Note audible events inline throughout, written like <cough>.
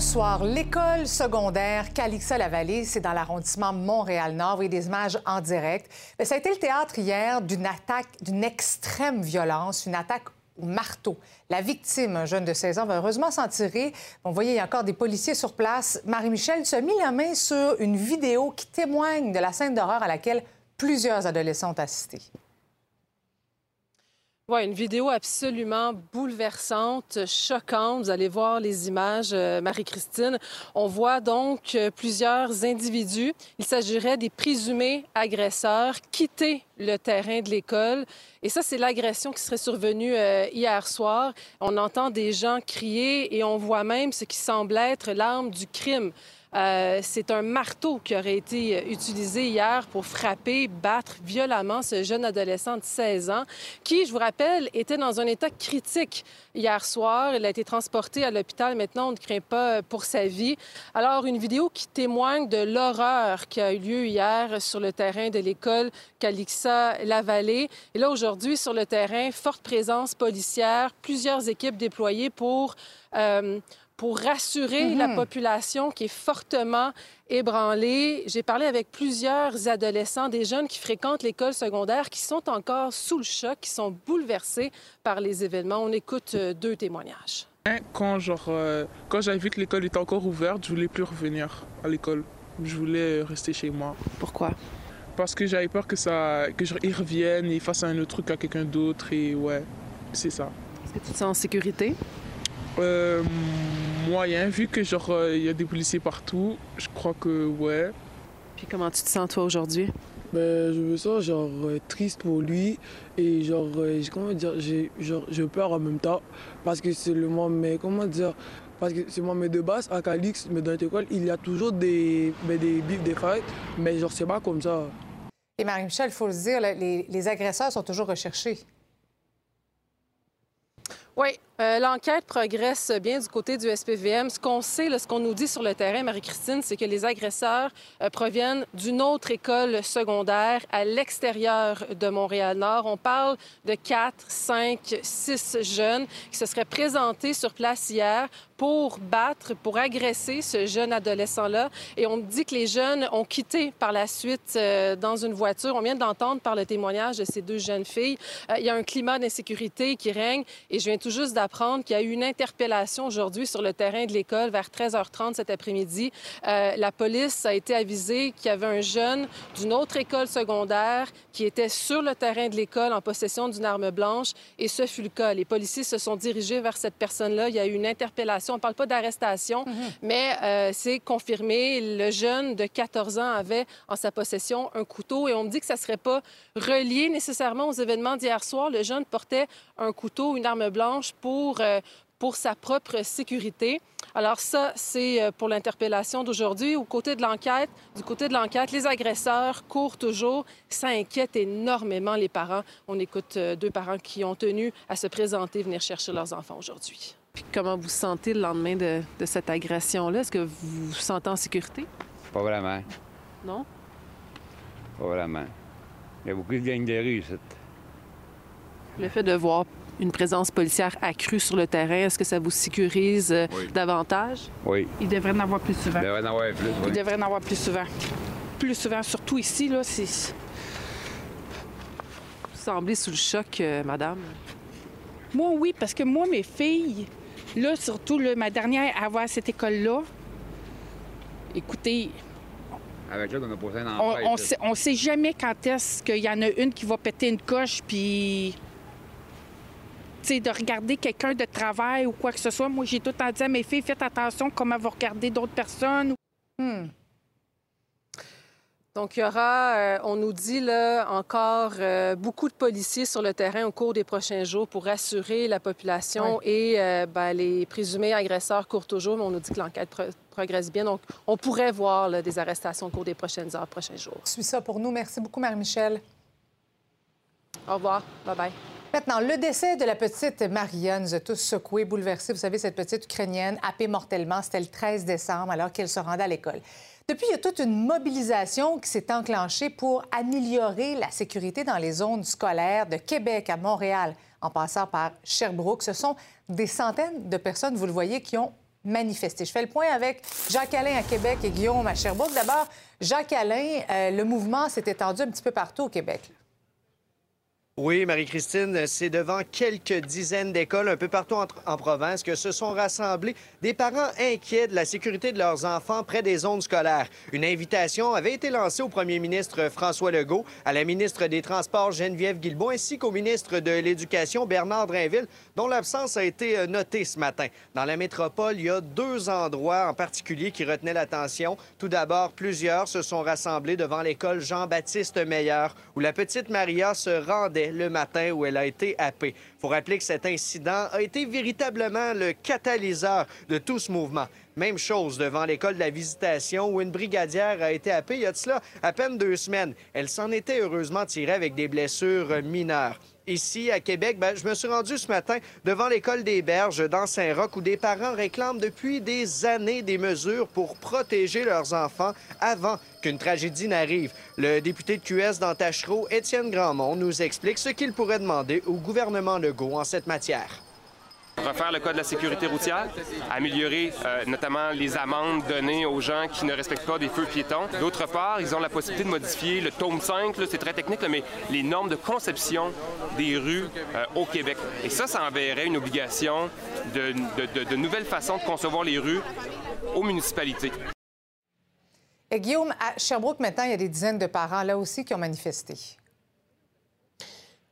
Bonsoir. L'école secondaire Calixa-la-Vallée, c'est dans l'arrondissement Montréal-Nord. Voyez des images en direct. Mais ça a été le théâtre hier d'une attaque d'une extrême violence, une attaque au marteau. La victime, un jeune de 16 ans, va heureusement s'en tirer. Vous voyez, il y a encore des policiers sur place. Marie-Michel se mis la main sur une vidéo qui témoigne de la scène d'horreur à laquelle plusieurs adolescents ont assisté. Oui, une vidéo absolument bouleversante, choquante. Vous allez voir les images, euh, Marie-Christine. On voit donc euh, plusieurs individus. Il s'agirait des présumés agresseurs quitter le terrain de l'école. Et ça, c'est l'agression qui serait survenue euh, hier soir. On entend des gens crier et on voit même ce qui semble être l'arme du crime. Euh, c'est un marteau qui aurait été euh, utilisé hier pour frapper, battre violemment ce jeune adolescent de 16 ans qui, je vous rappelle, était dans un état critique hier soir. Il a été transporté à l'hôpital. Maintenant, on ne craint pas euh, pour sa vie. Alors, une vidéo qui témoigne de l'horreur qui a eu lieu hier sur le terrain de l'école Calixa-la-Vallée. Et là, aujourd'hui, sur le terrain, forte présence policière, plusieurs équipes déployées pour pour rassurer la mhm. population qui est fortement ébranlée. J'ai parlé avec plusieurs adolescents, des jeunes qui fréquentent l'école secondaire, qui sont encore sous le choc, qui sont bouleversés par les événements. On écoute euh, deux témoignages. Quand, genre, euh, quand j'avais vu que l'école était encore ouverte, je voulais plus revenir à l'école. Je voulais rester chez moi. Pourquoi? Parce que j'avais peur que ça, que je, ils reviennent et fassent un autre truc à quelqu'un d'autre et ouais, c'est ça. Est-ce que tu te sens en sécurité? Euh, moyen, vu que genre euh, il y a des policiers partout, je crois que ouais. Puis comment tu te sens toi aujourd'hui? Ben, je me sens genre euh, triste pour lui et genre euh, comment dire j'ai genre je peur en même temps parce que c'est le moment mais comment dire parce que c'est moi mais de base à Calix mais dans l'école il y a toujours des ben, des bifs des fights mais genre c'est pas comme ça. Et Marie-Michel, il faut le dire, les, les agresseurs sont toujours recherchés. Oui, euh, l'enquête progresse bien du côté du SPVM. Ce qu'on sait, ce qu'on nous dit sur le terrain, Marie-Christine, c'est que les agresseurs euh, proviennent d'une autre école secondaire à l'extérieur de Montréal-Nord. On parle de quatre, cinq, six jeunes qui se seraient présentés sur place hier pour battre, pour agresser ce jeune adolescent-là. Et on dit que les jeunes ont quitté par la suite euh, dans une voiture. On vient d'entendre par le témoignage de ces deux jeunes filles. il y a un climat d'insécurité qui règne et je viens tout juste d'apprendre qu'il y a eu une interpellation aujourd'hui sur le terrain de l'école vers 13h30 cet après-midi. Euh, la police a été avisée qu'il y avait un jeune d'une autre école secondaire qui était sur le terrain de l'école en possession d'une arme blanche et ce fut le cas. Les policiers se sont dirigés vers cette personne-là. Il y a eu une interpellation. On ne parle pas d'arrestation, mhm. mais euh, c'est confirmé. Le jeune de 14 ans avait en sa possession un couteau et on me dit que ça ne serait pas relié nécessairement aux événements d'hier soir. Le jeune portait un couteau, une arme blanche pour euh, pour, sa propre sécurité. Alors ça, c'est euh, pour l'interpellation d'aujourd'hui. Au côté de l'enquête, du côté de l'enquête, les agresseurs courent toujours. Ça inquiète énormément les parents. On écoute euh, deux parents qui ont tenu à se présenter, venir chercher leurs enfants aujourd'hui. Puis comment vous sentez le lendemain de, cette agression-là? Est-ce que vous vous sentez en sécurité? Pas vraiment. Non? Pas vraiment. Il y a beaucoup de gangs de rue, Le fait de voir une présence policière accrue sur le terrain, est-ce que ça vous sécurise euh, davantage? Oui. Il devrait en avoir plus souvent. Il devrait en avoir plus. Oui. Il devrait en avoir plus souvent. Plus souvent, surtout ici, là, c'est... Vous semblez sous le choc, euh, madame. Moi, oui, parce que moi, mes filles, là, surtout ma dernière à avoir cette école-là, écoutez, avec là, on a posé un on, on, sait, on sait jamais quand est-ce qu'il y en a une qui va péter une coche, puis de regarder quelqu'un de travail ou quoi que ce soit. Moi, j'ai tout le temps dit à mes filles, faites attention comment vous regardez d'autres personnes. Hmm. Donc, il y aura, euh, on nous dit là encore, euh, beaucoup de policiers sur le terrain au cours des prochains jours pour rassurer la population et euh, ben, les présumés agresseurs courent toujours, mais on nous dit que l'enquête progresse bien. Donc, on pourrait voir des arrestations au cours des prochaines heures, prochains jours. Suis ça pour nous. Merci beaucoup, Marie-Michel. Au revoir. Bye-bye. Maintenant, le décès de la petite Marianne nous a tous secoués, bouleversés. Vous savez, cette petite Ukrainienne happée mortellement, c'était le 13 décembre alors qu'elle se rendait à l'école. Depuis, il y a toute une mobilisation qui s'est enclenchée pour améliorer la sécurité dans les zones scolaires de Québec à Montréal, en passant par Sherbrooke. Ce sont des centaines de personnes, vous le voyez, qui ont manifester. Je fais le point avec Jacques Alain à Québec et Guillaume à Sherbrooke. D'abord, Jacques Alain, euh, le mouvement s'est étendu un petit peu partout au Québec. Oui, Marie-Christine, c'est devant quelques dizaines d'écoles un peu partout en, province que se sont rassemblés des parents inquiets de la sécurité de leurs enfants près des zones scolaires. Une invitation avait été lancée au premier ministre François Legault, à la ministre des Transports Geneviève Guilbault, ainsi qu'au ministre de l'Éducation Bernard Drinville, dont l'absence a été euh, notée ce matin. Dans la métropole, il y a deux endroits en particulier qui retenaient l'attention. Tout d'abord, plusieurs se sont rassemblés devant l'école Jean-Baptiste Meyer, où la petite Maria se rendait le matin où elle a été happée. Il faut rappeler que cet incident a été véritablement le catalyseur de tout ce mouvement. Même chose devant l'école de la visitation où une brigadière a été happée il y a de cela à peine deux semaines. Elle s'en était heureusement tirée avec des blessures mineures ici à Québec, ben, je me suis rendu ce matin devant l'école des Berges dans Saint-Roch où des parents réclament depuis des années des mesures pour protéger leurs enfants avant qu'une tragédie n'arrive. Le député de QS d'Antachereau, Étienne Grandmont, nous explique ce qu'il pourrait demander au gouvernement Legault en cette matière refaire le code de la sécurité routière, améliorer euh, notamment les amendes données aux gens qui ne respectent pas des feux piétons. D'autre part, ils ont la possibilité de modifier le tome 5, c'est très technique, mais les normes de conception des rues euh, au Québec. Et ça, ça enverrait une obligation de, de nouvelles façons de concevoir les rues aux municipalités. Et Guillaume, à Sherbrooke, maintenant, il y a des dizaines de parents là aussi qui ont manifesté.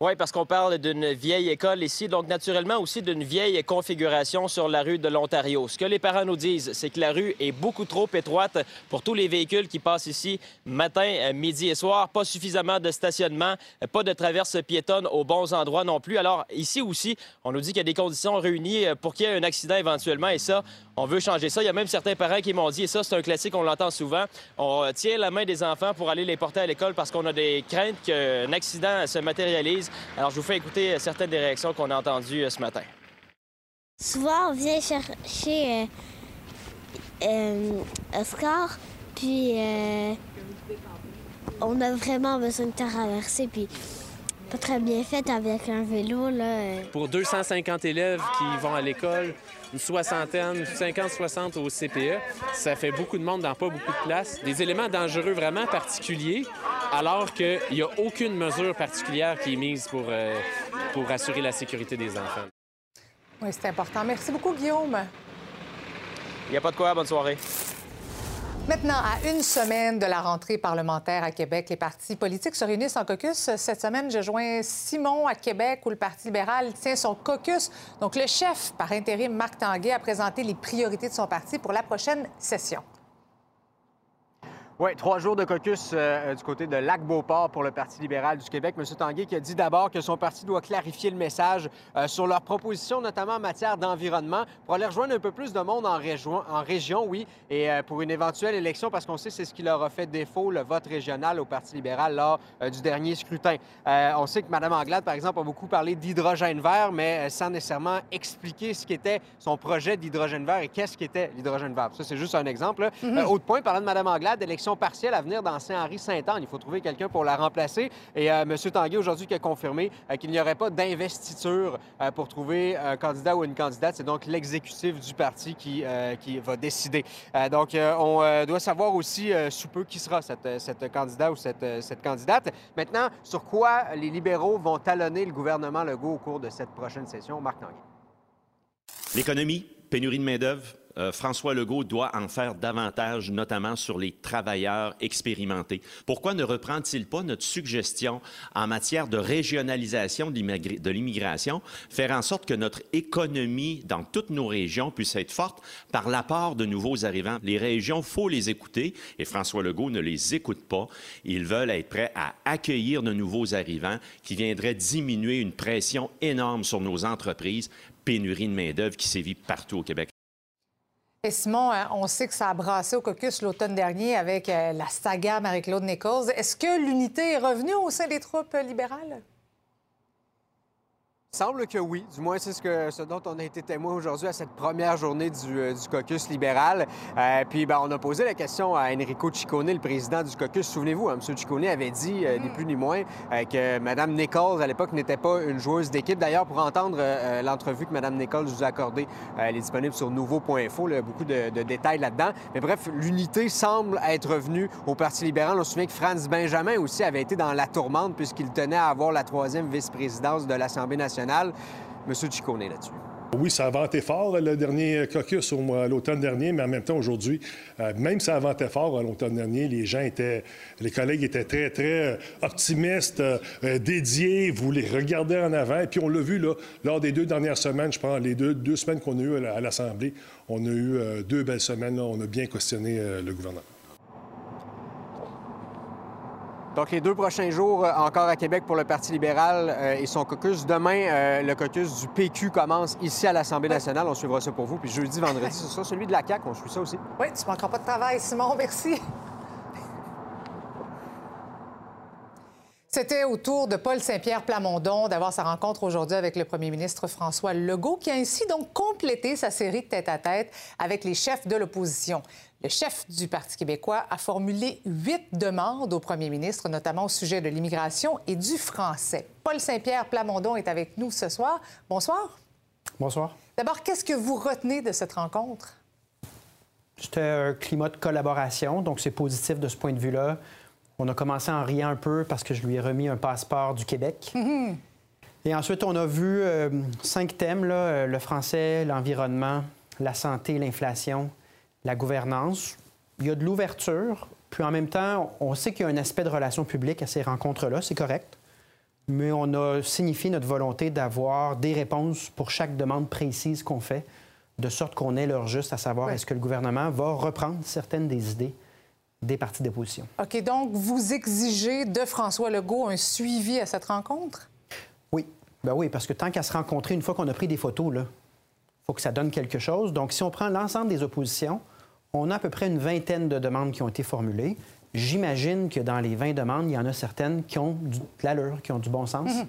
Oui, parce qu'on parle d'une vieille école ici, donc naturellement aussi d'une vieille configuration sur la rue de l'Ontario. Ce que les parents nous disent, c'est que la rue est beaucoup trop étroite pour tous les véhicules qui passent ici matin, euh, midi et soir. Pas suffisamment de stationnement, euh, pas de traverse piétonne aux bons endroits non plus. Alors ici aussi, on nous dit qu'il y a des conditions réunies euh, pour qu'il y ait un accident éventuellement et ça, on veut changer ça. Il y a même certains parents qui m'ont dit, et ça c'est un classique, on l'entend souvent, on tient la main des enfants pour aller les porter à l'école parce qu'on a des craintes qu'un accident se matérialise alors, je vous fais écouter euh, certaines des réactions qu'on a entendues euh, ce matin. Souvent, on vient chercher euh, Oscar, puis on a vraiment besoin de traverser, puis pas très bien fait avec un vélo. Là. Pour 250 élèves qui vont à l'école, une soixantaine, 50-60 au CPE, ça fait beaucoup de monde dans pas beaucoup de place. Des éléments dangereux vraiment particuliers, alors qu'il n'y a aucune mesure particulière qui est mise pour, euh, pour assurer la sécurité des enfants. Oui, c'est important. Merci beaucoup, Guillaume. Il n'y a pas de quoi. Bonne soirée. Maintenant, à une semaine de la rentrée parlementaire à Québec, les partis politiques se réunissent en caucus. Cette semaine, je joins Simon à Québec, où le Parti libéral tient son caucus. Donc, le chef par intérim, Marc Tanguay, a présenté les priorités de son parti pour la prochaine session. Oui, trois jours de caucus euh, du côté de Lac-Beauport pour le Parti libéral du Québec. M. Tanguay qui a dit d'abord que son parti doit clarifier le message euh, sur leurs propositions, notamment en matière d'environnement, pour aller rejoindre un peu plus de monde en, région, en région, oui, et euh, pour une éventuelle élection, parce qu'on sait c'est ce qui leur a fait défaut, le vote régional au Parti libéral lors du dernier scrutin. on sait que Mme Anglade, par exemple, a beaucoup parlé d'hydrogène vert, mais sans nécessairement expliquer ce qu'était son projet d'hydrogène vert et qu'est-ce qu'était l'hydrogène vert. Ça, c'est juste un exemple. Mm-hmm. autre point, parlant de Mme Anglade, élection partielle à venir dans Saint-Henri-Saint-Anne. Il faut trouver quelqu'un pour la remplacer. Et euh, M. Tanguay, aujourd'hui, qui a confirmé euh, qu'il n'y aurait pas d'investiture euh, pour trouver un candidat ou une candidate. C'est donc l'exécutif du parti qui, qui va décider. donc, on doit savoir aussi sous peu qui sera cette, cette candidat ou cette, cette candidate. Maintenant, sur quoi les libéraux vont talonner le gouvernement Legault au cours de cette prochaine session? Marc Tanguay. L'économie, pénurie de main-d'œuvre, euh, François Legault doit en faire davantage, notamment sur les travailleurs expérimentés. Pourquoi ne reprend-il pas notre suggestion en matière de régionalisation de l'immigration, faire en sorte que notre économie dans toutes nos régions puisse être forte par l'apport de nouveaux arrivants? Les régions, faut les écouter et François Legault ne les écoute pas. Ils veulent être prêts à accueillir de nouveaux arrivants qui viendraient diminuer une pression énorme sur nos entreprises pénurie de main-d'œuvre qui sévit partout au Québec. Simon, hein, on sait que ça a brassé au caucus l'automne dernier avec euh, la saga Marie-Claude Nichols. Est-ce que l'unité est revenue au sein des troupes libérales? Semble que oui. Du moins, c'est ce, que, ce dont on a été témoin aujourd'hui à cette première journée du, euh, du caucus libéral. Euh, puis, ben, on a posé la question à Enrico Ciccone, le président du caucus. Souvenez-vous, hein, M. Ciccone avait dit, euh, ni plus ni moins, que Mme Nichols, à l'époque, n'était pas une joueuse d'équipe. D'ailleurs, pour entendre l'entrevue que Mme Nichols nous a accordée, elle est disponible sur nouveau.info. Là, beaucoup de, de détails là-dedans. Mais bref, l'unité semble être revenue au Parti libéral. On se souvient que Franz Benjamin aussi avait été dans la tourmente puisqu'il tenait à avoir la troisième vice-présidence de l'Assemblée nationale. Monsieur Ciccone là-dessus. Oui, ça a vanté fort le dernier caucus l'automne dernier, mais en même temps aujourd'hui, euh, même ça a vanté fort l'automne dernier, les gens étaient, les collègues étaient très, très euh, optimistes, euh, dédiés, voulaient regarder en avant. Et puis on l'a vu là, lors des deux dernières semaines, je pense, les deux, deux semaines qu'on a eues à la- à l'Assemblée, on a eu deux belles semaines. là. on a bien questionné le gouvernement. Donc, les deux prochains jours euh, encore à Québec pour le Parti libéral euh, et son caucus. Demain, euh, le caucus du PQ commence ici à l'Assemblée nationale. On suivra ça pour vous. Puis jeudi, vendredi, ce sera celui de la CAQ. On suit ça aussi. Oui, tu ne manqueras pas de travail, Simon. Merci. C'était au tour de Paul Saint-Pierre Plamondon d'avoir sa rencontre aujourd'hui avec le premier ministre François Legault, qui a ainsi donc complété sa série de tête-à-tête avec les chefs de l'opposition. Le chef du Parti québécois a formulé huit demandes au premier ministre, notamment au sujet de l'immigration et du français. Paul Saint-Pierre Plamondon est avec nous ce soir. Bonsoir. Bonsoir. D'abord, qu'est-ce que vous retenez de cette rencontre? C'était un climat de collaboration, donc c'est positif de ce point de vue-là. On a commencé en riant un peu parce que je lui ai remis un passeport du Québec. Et ensuite, on a vu euh, cinq thèmes, là, euh, le français, l'environnement, la santé, l'inflation, la gouvernance. Il y a de l'ouverture, puis en même temps, on sait qu'il y a un aspect de relations publiques à ces rencontres-là, c'est correct. Mais on a signifié notre volonté d'avoir des réponses pour chaque demande précise qu'on fait, de sorte qu'on ait l'heure juste à savoir Oui. est-ce que le gouvernement va reprendre certaines des idées des partis d'opposition. OK, donc vous exigez de François Legault un suivi à cette rencontre? Oui. Ben oui, parce que tant qu'à se rencontrer, une fois qu'on a pris des photos, il faut que ça donne quelque chose. Donc, si on prend l'ensemble des oppositions, on a à peu près une vingtaine de demandes qui ont été formulées. J'imagine que dans les 20 demandes, il y en a certaines qui ont du- de l'allure, qui ont du bon sens. Mhm.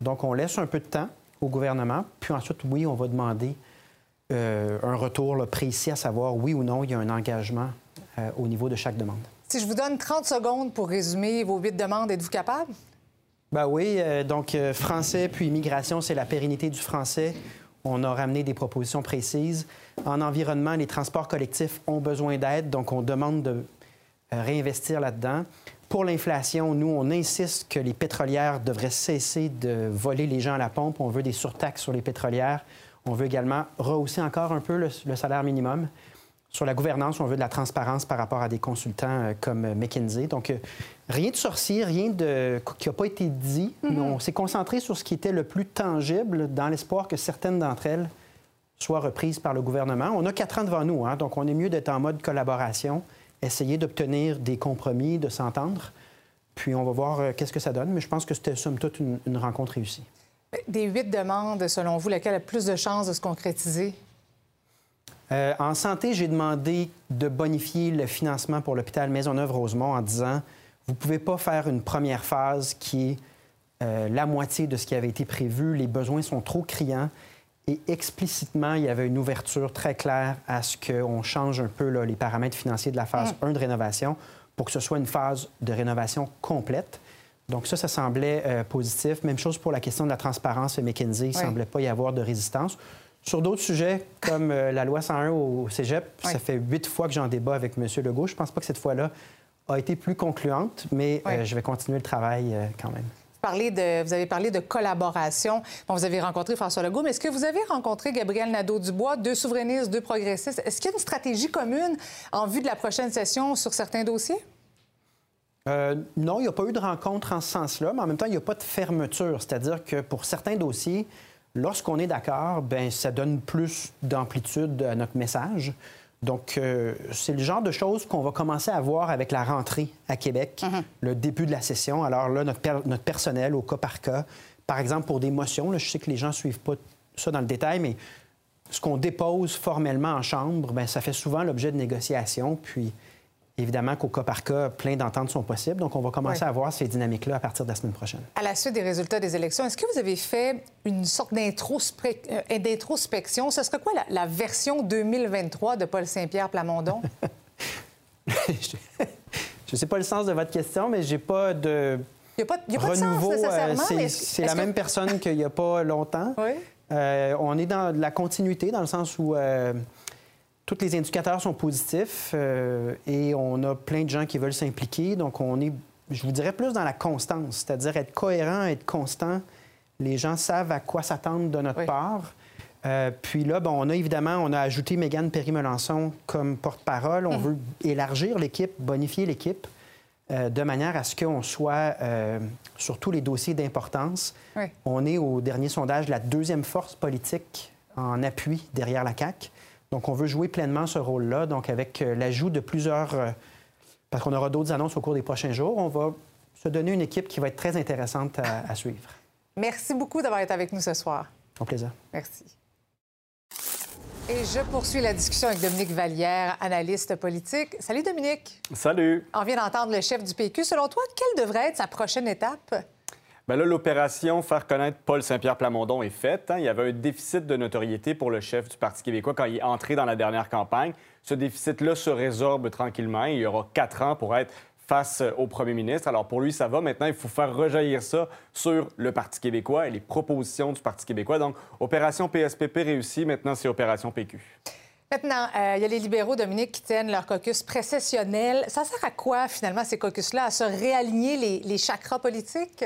Donc, on laisse un peu de temps au gouvernement. Puis ensuite, oui, on va demander euh, un retour là, précis à savoir oui ou non il y a un engagement euh, au niveau de chaque demande. Si je vous donne 30 secondes pour résumer vos huit demandes, êtes-vous capable? Ben oui, euh, donc euh, français puis immigration, c'est la pérennité du français. On a ramené des propositions précises. En environnement, les transports collectifs ont besoin d'aide, donc on demande de réinvestir là-dedans. Pour l'inflation, nous, on insiste que les pétrolières devraient cesser de voler les gens à la pompe. On veut des surtaxes sur les pétrolières. On veut également rehausser encore un peu le, le salaire minimum. Sur la gouvernance, on veut de la transparence par rapport à des consultants euh, comme euh, McKinsey. Donc, euh, rien de sorcier, rien de... qui n'a pas été dit, mais on s'est concentré sur ce qui était le plus tangible dans l'espoir que certaines d'entre elles soient reprises par le gouvernement. On a quatre ans devant nous, hein, donc on est mieux d'être en mode collaboration, essayer d'obtenir des compromis, de s'entendre. Puis on va voir qu'est-ce que ça donne, mais je pense que c'était somme toute une, une rencontre réussie. Des huit demandes, selon vous, laquelle a plus de chances de se concrétiser? Euh, en santé, j'ai demandé de bonifier le financement pour l'hôpital Maisonneuve-Rosemont en disant vous ne pouvez pas faire une première phase qui est euh, la moitié de ce qui avait été prévu. Les besoins sont trop criants. Et explicitement, il y avait une ouverture très claire à ce qu'on change un peu là, les paramètres financiers de la phase 1 de rénovation pour que ce soit une phase de rénovation complète. Donc ça, ça semblait euh, positif. Même chose pour la question de la transparence. McKinsey, il ne Oui. semblait pas y avoir de résistance. Sur d'autres sujets, comme euh, la loi 101 au Cégep, Oui. ça fait huit fois que j'en débat avec M. Legault. Je ne pense pas que cette fois-là a été plus concluante, mais euh, je vais continuer le travail euh, quand même. Vous, parlez de, vous avez parlé de collaboration. Bon, vous avez rencontré François Legault, mais est-ce que vous avez rencontré Gabriel Nadeau-Dubois, deux souverainistes, deux progressistes? Est-ce qu'il y a une stratégie commune en vue de la prochaine session sur certains dossiers? Euh, non, il n'y a pas eu de rencontre en ce sens-là, mais en même temps, il n'y a pas de fermeture. C'est-à-dire que pour certains dossiers, lorsqu'on est d'accord, ben ça donne plus d'amplitude à notre message. Donc, euh, c'est le genre de choses qu'on va commencer à voir avec la rentrée à Québec, le début de la session. Alors là, notre, per- notre personnel, au cas par cas, par exemple, pour des motions, là, je sais que les gens ne suivent pas ça dans le détail, mais ce qu'on dépose formellement en Chambre, ben ça fait souvent l'objet de négociations. Puis, évidemment qu'au cas par cas, plein d'ententes sont possibles. Donc, on va commencer Oui. à voir ces dynamiques-là à partir de la semaine prochaine. À la suite des résultats des élections, est-ce que vous avez fait une sorte euh, d'introspection? Ce serait quoi la, la version 2023 de Paul Saint-Pierre Plamondon? <laughs> <laughs> Je ne sais pas le sens de votre question, mais j'ai pas de Il n'y a pas, y a pas de sens renouveau. euh, c'est la que- même personne qu'il n'y a pas longtemps. <laughs> Oui. Euh, on est dans de la continuité, dans le sens où euh, tous les indicateurs sont positifs euh, et on a plein de gens qui veulent s'impliquer. Donc, on est, je vous dirais, plus dans la constance, c'est-à-dire être cohérent, être constant. Les gens savent à quoi s'attendre de notre part. Euh, puis là, bon, on a évidemment, on a ajouté Mégane Perry-Melançon comme porte-parole. On Mhm. veut élargir l'équipe, bonifier l'équipe, euh, de manière à ce qu'on soit euh, sur tous les dossiers d'importance. Oui. On est au dernier sondage la deuxième force politique en appui derrière la CAQ. Donc, on veut jouer pleinement ce rôle-là. Donc, avec euh, l'ajout de plusieurs... euh, parce qu'on aura d'autres annonces au cours des prochains jours, on va se donner une équipe qui va être très intéressante à, à suivre. Merci beaucoup d'avoir été avec nous ce soir. Au plaisir. Merci. Et je poursuis la discussion avec Dominique Vallière, analyste politique. Salut Dominique. Salut. On vient d'entendre le chef du PQ. Selon toi, quelle devrait être sa prochaine étape? Ben là, l'opération Faire connaître Paul Saint-Pierre Plamondon est faite. hein. Il y avait un déficit de notoriété pour le chef du Parti québécois quand il est entré dans la dernière campagne. Ce déficit-là se résorbe tranquillement. Il y aura quatre ans pour être face au premier ministre. Alors pour lui, ça va. Maintenant, il faut faire rejaillir ça sur le Parti québécois et les propositions du Parti québécois. Donc, opération PSPP réussie. Maintenant, c'est opération PQ. Maintenant, euh, il y a les libéraux, Dominique, qui tiennent leur caucus précessionnel. Ça sert à quoi, finalement, ces caucus-là? À se réaligner les chakras politiques?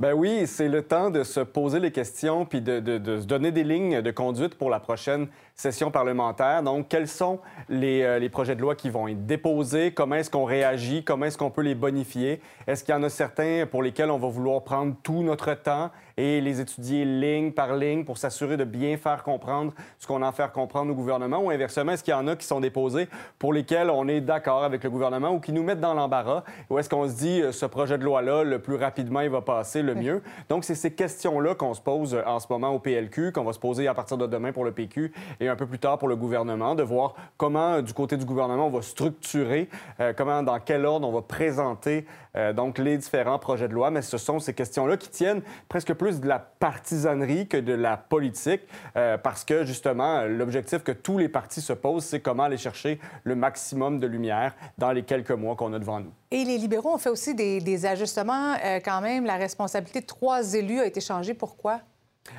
Ben oui, c'est le temps de se poser les questions puis de, de- de se donner des lignes de conduite pour la prochaine session parlementaire. Donc, quels sont les, euh, les projets de loi qui vont être déposés? Comment est-ce qu'on réagit? Comment est-ce qu'on peut les bonifier? Est-ce qu'il y en a certains pour lesquels on va vouloir prendre tout notre temps et les étudier ligne par ligne pour s'assurer de bien faire comprendre ce qu'on a à faire comprendre au gouvernement? Ou inversement, est-ce qu'il y en a qui sont déposés pour lesquels on est d'accord avec le gouvernement ou qui nous mettent dans l'embarras? Ou est-ce qu'on se dit, euh, ce projet de loi-là, le plus rapidement il va passer, le mieux? <laughs> Donc, c'est ces questions-là qu'on se pose euh, en ce moment au PLQ, qu'on va se poser à partir de demain pour le PQ et un peu plus tard pour le gouvernement, de voir comment, du côté du gouvernement, on va structurer, euh, comment, dans quel ordre on va présenter euh, donc les différents projets de loi. Mais ce sont ces questions-là qui tiennent presque plus de la partisanerie que de la politique, euh, parce que justement, l'objectif que tous les partis se posent, c'est comment aller chercher le maximum de lumière dans les quelques mois qu'on a devant nous. Et les libéraux ont fait aussi des, ajustements. Quand même, la responsabilité de trois élus a été changée. Pourquoi?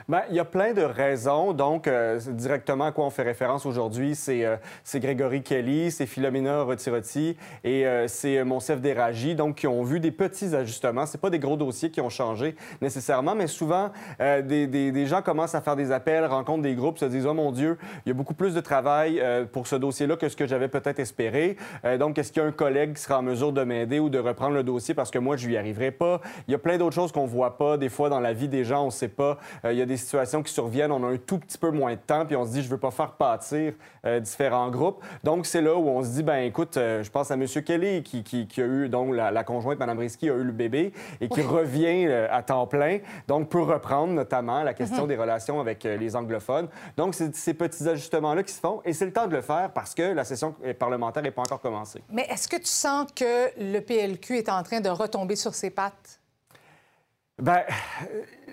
Bien, il y a plein de raisons. Donc, euh, directement à quoi on fait référence aujourd'hui, c'est euh, Grégory Kelly, c'est Philomena Rotirotti et euh, c'est euh, Monsef Déragi, donc qui ont vu des petits ajustements. C'est pas des gros dossiers qui ont changé nécessairement, mais souvent, euh, des, des- gens commencent à faire des appels, rencontrent des groupes, se disent « Oh mon Dieu, il y a beaucoup plus de travail pour ce dossier-là que ce que j'avais peut-être espéré. Donc, est-ce qu'il y a un collègue qui sera en mesure de m'aider ou de reprendre le dossier parce que moi, je n'y arriverai pas? Il y a plein d'autres choses qu'on voit pas. Des fois, dans la vie des gens, on ne sait pas. Il y a des situations qui surviennent, on a un tout petit peu moins de temps, puis on se dit, je veux pas faire pâtir euh, différents groupes. Donc, c'est là où on se dit, ben écoute, euh, je pense à M. Kelly, qui, qui- qui a eu, donc, la, la conjointe, Mme Risky, a eu le bébé et qui revient euh, à temps plein, donc peut reprendre notamment la question Mhm. des relations avec les anglophones. Donc, c'est ces petits ajustements-là qui se font, et c'est le temps de le faire parce que la session parlementaire n'est pas encore commencée. Mais est-ce que tu sens que le PLQ est en train de retomber sur ses pattes? Ben,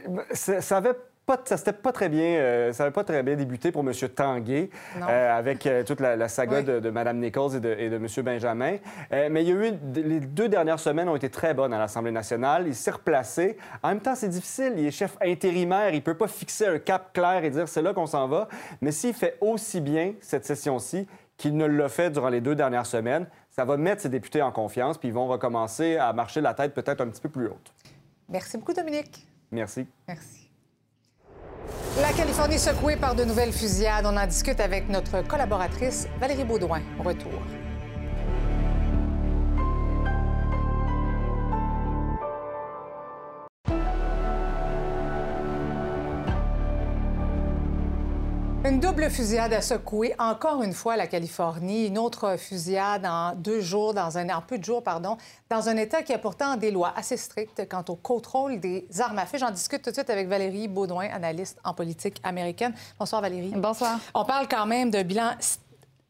euh, ça, ça avait pas, ça s'était pas très bien, euh, ça avait pas très bien débuté pour M. Tanguay, euh, avec euh, toute la, la saga Oui. de, de Mme Nichols et de, et de M. Benjamin. Mais il y a eu les deux dernières semaines ont été très bonnes à l'Assemblée nationale. Il s'est replacé. En même temps, c'est difficile. Il est chef intérimaire. Il peut pas fixer un cap clair et dire c'est là qu'on s'en va. Mais s'il fait aussi bien cette session-ci qu'il ne l'a fait durant les deux dernières semaines, ça va mettre ses députés en confiance, puis ils vont recommencer à marcher la tête peut-être un petit peu plus haute. Merci beaucoup, Dominique. Merci. Merci. La Californie secouée par de nouvelles fusillades. On en discute avec notre collaboratrice Valérie Baudouin. Au retour. Une double fusillade a secoué encore une fois la Californie. Une autre fusillade en deux jours, dans un, en peu de jours, pardon, dans un État qui a pourtant des lois assez strictes quant au contrôle des armes à feu. J'en discute tout de suite avec Valérie Baudouin, analyste en politique américaine. Bonsoir Valérie. Bonsoir. On parle quand même d'un bilan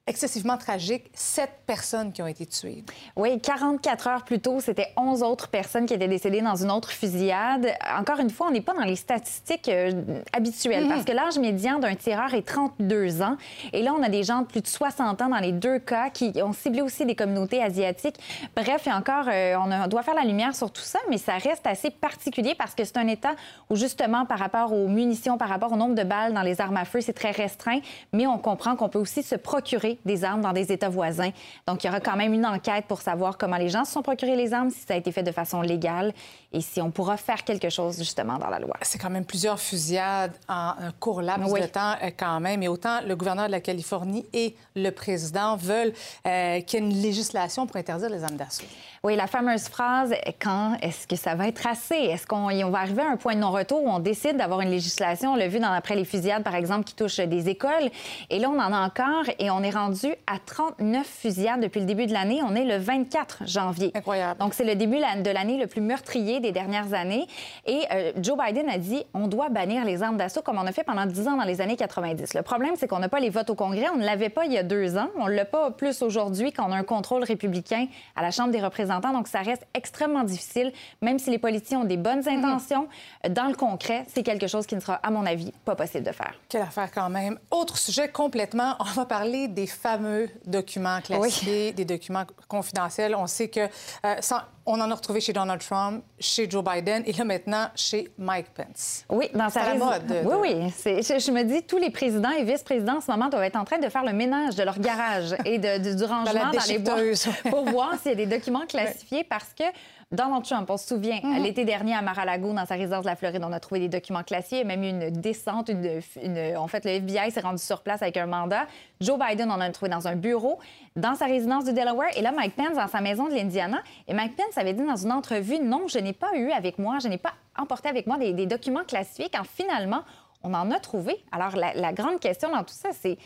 excessivement tragique, sept personnes qui ont été tuées. Oui, 44 heures plus tôt, c'était 11 autres personnes qui étaient décédées dans une autre fusillade. Encore une fois, on n'est pas dans les statistiques euh, habituelles parce que l'âge médian d'un tireur est 32 ans. Et là, on a des gens de plus de 60 ans dans les deux cas qui ont ciblé aussi des communautés asiatiques. Bref, et encore, euh, on, doit faire la lumière sur tout ça, mais ça reste assez particulier parce que c'est un État où, justement, par rapport aux munitions, par rapport au nombre de balles dans les armes à feu, c'est très restreint. Mais on comprend qu'on peut aussi se procurer des armes dans des États voisins. Donc, il y aura quand même une enquête pour savoir comment les gens se sont procurés les armes, si ça a été fait de façon légale et si on pourra faire quelque chose, justement, dans la loi. C'est quand même plusieurs fusillades en un court laps Oui. de temps euh, quand même. Et autant le gouverneur de la Californie et le président veulent euh, qu'il y ait une législation pour interdire les armes d'assaut. Oui, la fameuse phrase quand est-ce que ça va être assez? Est-ce qu'on on va arriver à un point de non-retour où on décide d'avoir une législation? On l'a vu dans après les fusillades par exemple qui touchent des écoles et là on en a encore et on est rendu à 39 fusillades depuis le début de l'année, on est le 24 janvier. Incroyable. Donc c'est le début de l'année le plus meurtrier des dernières années et euh, Joe Biden a dit on doit bannir les armes d'assaut comme on a fait pendant 10 ans dans les années 90. Le problème c'est qu'on n'a pas les votes au Congrès, on ne l'avait pas il y a deux ans, on l'a pas plus aujourd'hui qu'on a un contrôle républicain à la Chambre des représentants, donc ça reste extrêmement difficile, même si les politiciens ont des bonnes intentions. euh, Dans le concret, c'est quelque chose qui ne sera, à mon avis, pas possible de faire. Quelle affaire quand même. Autre sujet complètement, on va parler des fameux documents classifiés, des documents confidentiels. On sait que euh, sans- on en a retrouvé chez Donald Trump, chez Joe Biden et là maintenant chez Mike Pence. Oui, dans sa rési- mode. de- Oui, oui. Je, je me dis, tous les présidents et vice-présidents en ce moment doivent être en train de faire le ménage de leur garage et de, de- du rangement dans, les boîtes déchiqueteuse. pour voir s'il y a des documents <laughs> classifiés parce que Donald Trump, on se souvient, Mhm. l'été dernier à Mar-a-Lago, dans sa résidence de la Floride, on a trouvé des documents classifiés. Il y a même eu une descente. Une, une- en fait, le FBI s'est rendu sur place avec un mandat. Joe Biden en a trouvé dans un bureau, dans sa résidence du Delaware. Et là, Mike Pence dans sa maison de l'Indiana. Et Mike Pence avait dit dans une entrevue, non, je n'ai pas eu avec moi, je n'ai pas emporté avec moi des, des documents classifiés quand finalement, on en a trouvé. Alors, la, la grande question dans tout ça, c'est